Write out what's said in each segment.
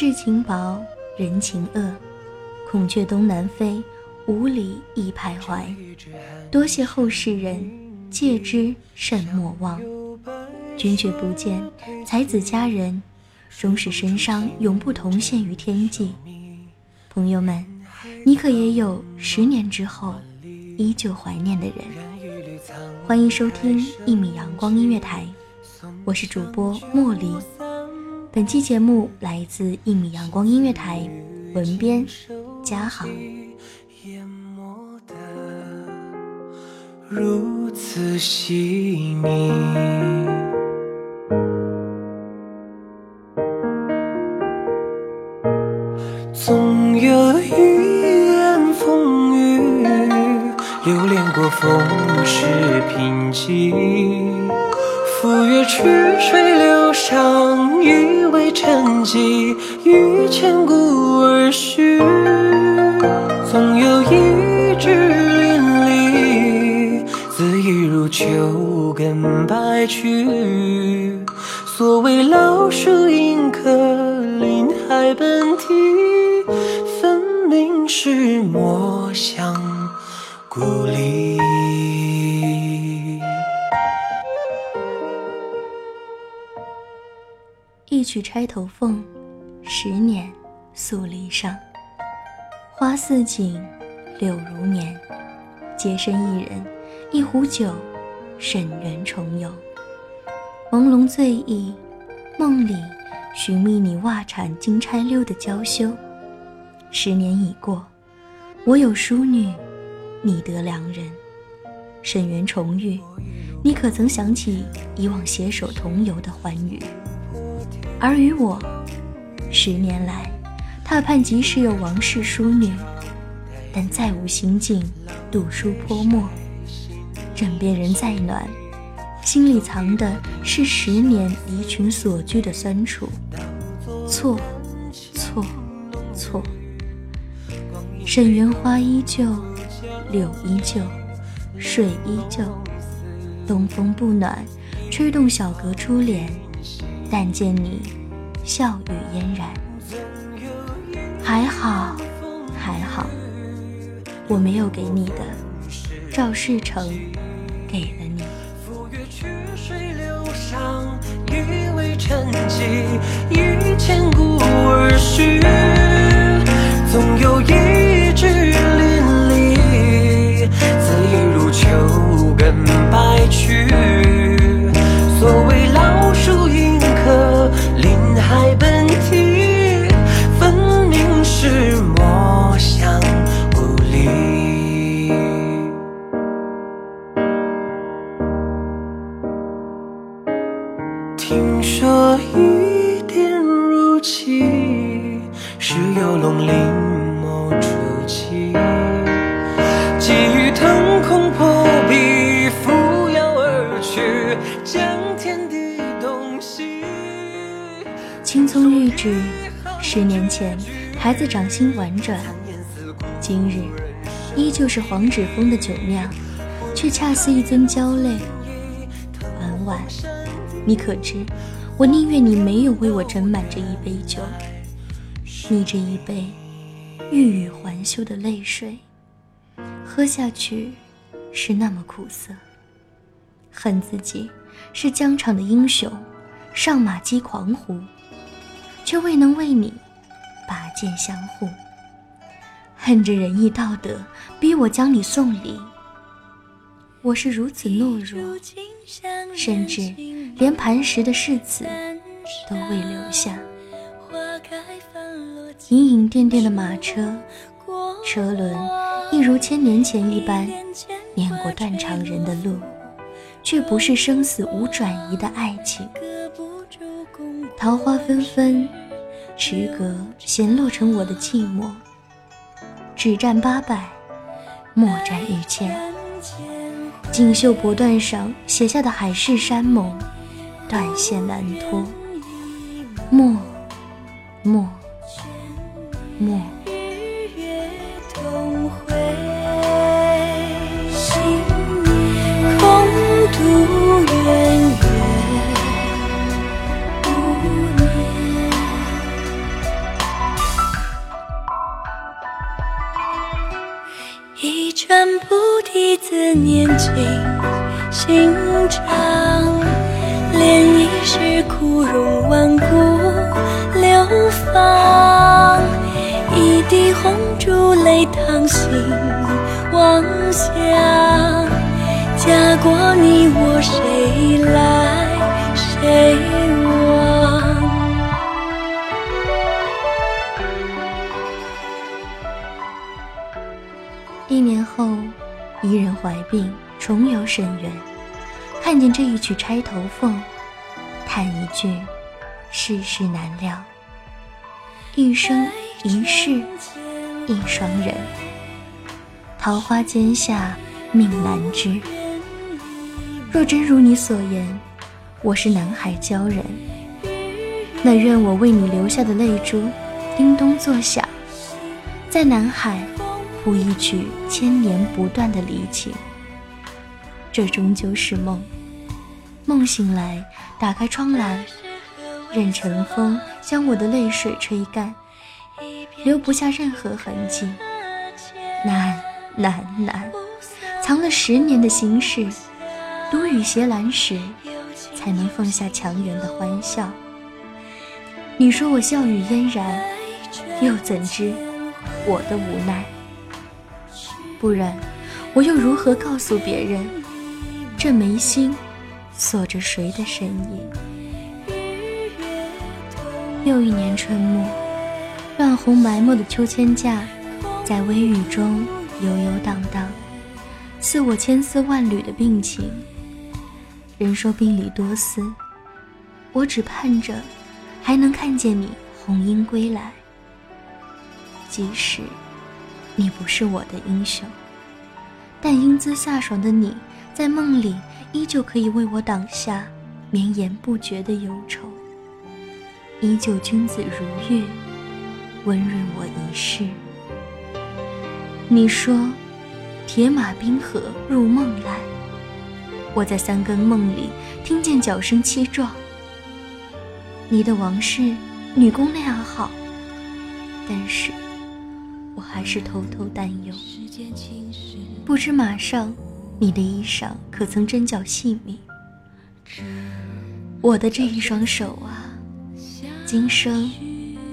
世情薄，人情恶，孔雀东南飞，五里亦徘徊。多谢后世人，戒之慎莫忘。君却不见，才子佳人，终是身伤永不同现于天际。朋友们，你可也有十年之后依旧怀念的人？欢迎收听一米阳光音乐台，我是主播茉莉。本期节目来自一米阳光音乐台，文编嘉豪。淹没的如此细腻。总有一言风雨，流连过风世贫瘠。赴约曲水流觞，以为沉寂，于千古而序。总有一枝淋漓，恣意如秋根白去。所谓老树迎客，林海奔啼，分明是墨香故里。去钗头凤，十年宿篱上。花似锦，柳如年。洁身一人，一壶酒，沈园重游。朦胧醉意，梦里寻觅你袜铲金钗溜的娇羞。十年已过，我有淑女，你得良人。沈园重遇，你可曾想起以往携手同游的欢愉？而于我，十年来，踏盼即使有王室淑女，但再无心境读书泼墨。枕边人再暖，心里藏的是十年离群所居的酸楚。错，错，错。沈园花依旧，柳依旧，水依旧。东风不暖，吹动小阁珠帘。但见你笑语嫣然，还好，还好，我没有给你的，赵世成给了你。赴约曲水流觞，以为沉寂，于千古而序。总有一葱玉指，十年前孩子掌心婉转，今日依旧是黄纸风的酒酿，却恰似一尊娇泪。婉婉，你可知，我宁愿你没有为我斟满这一杯酒，你这一杯欲语还休的泪水，喝下去是那么苦涩。恨自己是疆场的英雄，上马击狂虎。却未能为你拔剑相护，恨着仁义道德逼我将你送离。我是如此懦弱，甚至连磐石的誓词都未留下。隐隐甸甸的马车，车轮一如千年前一般碾过断肠人的路，却不是生死无转移的爱情。桃花纷纷，池阁闲落成我的寂寞。只占八百，莫占一千。锦绣帛缎上写下的海誓山盟，断线难脱。莫，莫，莫。一针不提子念经心肠，恋一世枯荣万古流芳。一滴红烛泪淌心妄想，嫁过你我谁来谁一年后，一人怀病，重游沈园，看见这一曲《钗头凤》，叹一句：世事难料。一生一世一双人，桃花间下命难知。若真如你所言，我是南海鲛人，那愿我为你留下的泪珠，叮咚作响，在南海谱一曲千年不断的离情。这终究是梦，梦醒来，打开窗栏，任晨风将我的泪水吹干，留不下任何痕迹。难难难，藏了十年的心事，独雨斜阑时，才能放下强颜的欢笑。你说我笑语嫣然，又怎知我的无奈？不然，我又如何告诉别人，这眉心锁着谁的身影？又一年春末，乱红埋没的秋千架，在微雨中悠悠荡荡，似我千丝万缕的病情。人说病里多思，我只盼着还能看见你红英归来。即使你不是我的英雄，但英姿飒爽的你在梦里依旧可以为我挡下绵延不绝的忧愁。依旧君子如玉，温润我一世。你说，铁马冰河入梦来，我在三更梦里听见脚声凄壮。你的王室，女工那样好，但是还是偷偷担忧。不知马上，你的衣裳可曾针脚细密？我的这一双手啊！今生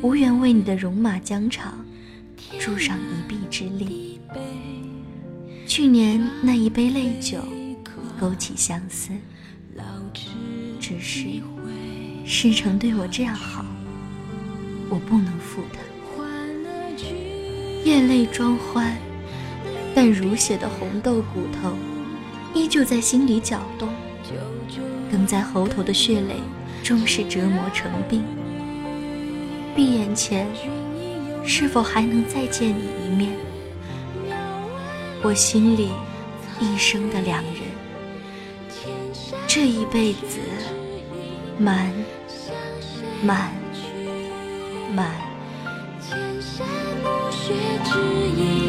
无缘为你的戎马疆场助上一臂之力。去年那一杯泪酒勾起相思，只是世成对我这样好，我不能负他。夜泪装欢，但如血的红豆骨头依旧在心里搅动，梗在喉头的血泪。终是折磨成病。闭眼前，是否还能再见你一面？我心里一生的良人，这一辈子，满满满。向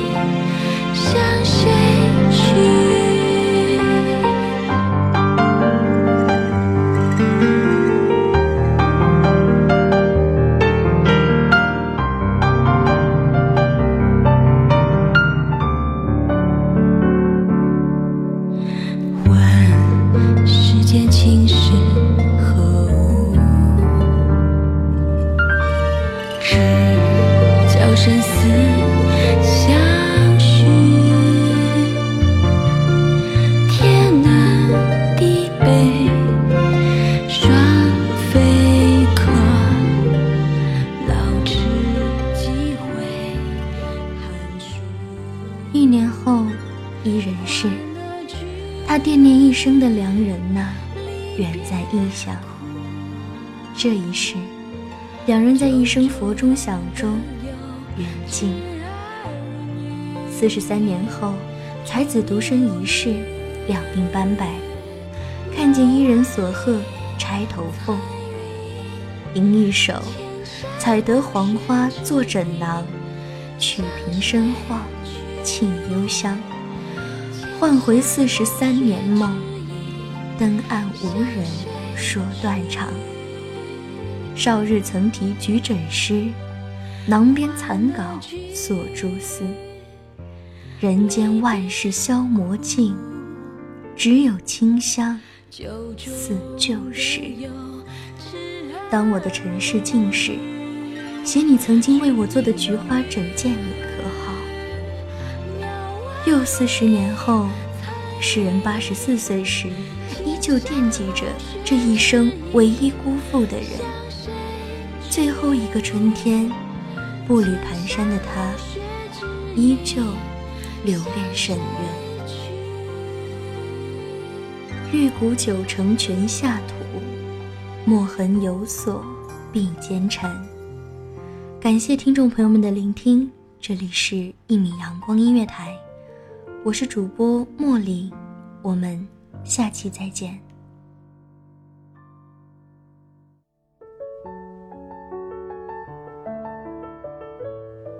这一世，两人在一声佛中响中远近。四十三年后，才子独身一世，两鬓斑白，看见伊人所贺钗头凤，吟一首，采得黄花做枕囊，曲屏深画沁幽香，唤回四十三年梦。登岸无人说断肠。少日曾题举枕诗，囊边残稿锁蛛丝。人间万事消磨尽，只有清香似旧时。当我的尘世尽时，写你曾经为我做的菊花枕见，你可好？又四十年后，诗人八十四岁时。依旧惦记着这一生唯一辜负的人。最后一个春天，步履蹒跚的他，依旧留恋深渊。玉骨九成泉下土，墨痕有所笔尖尘。感谢听众朋友们的聆听，这里是《一米阳光音乐台》，我是主播茉莉，我们。下期再见。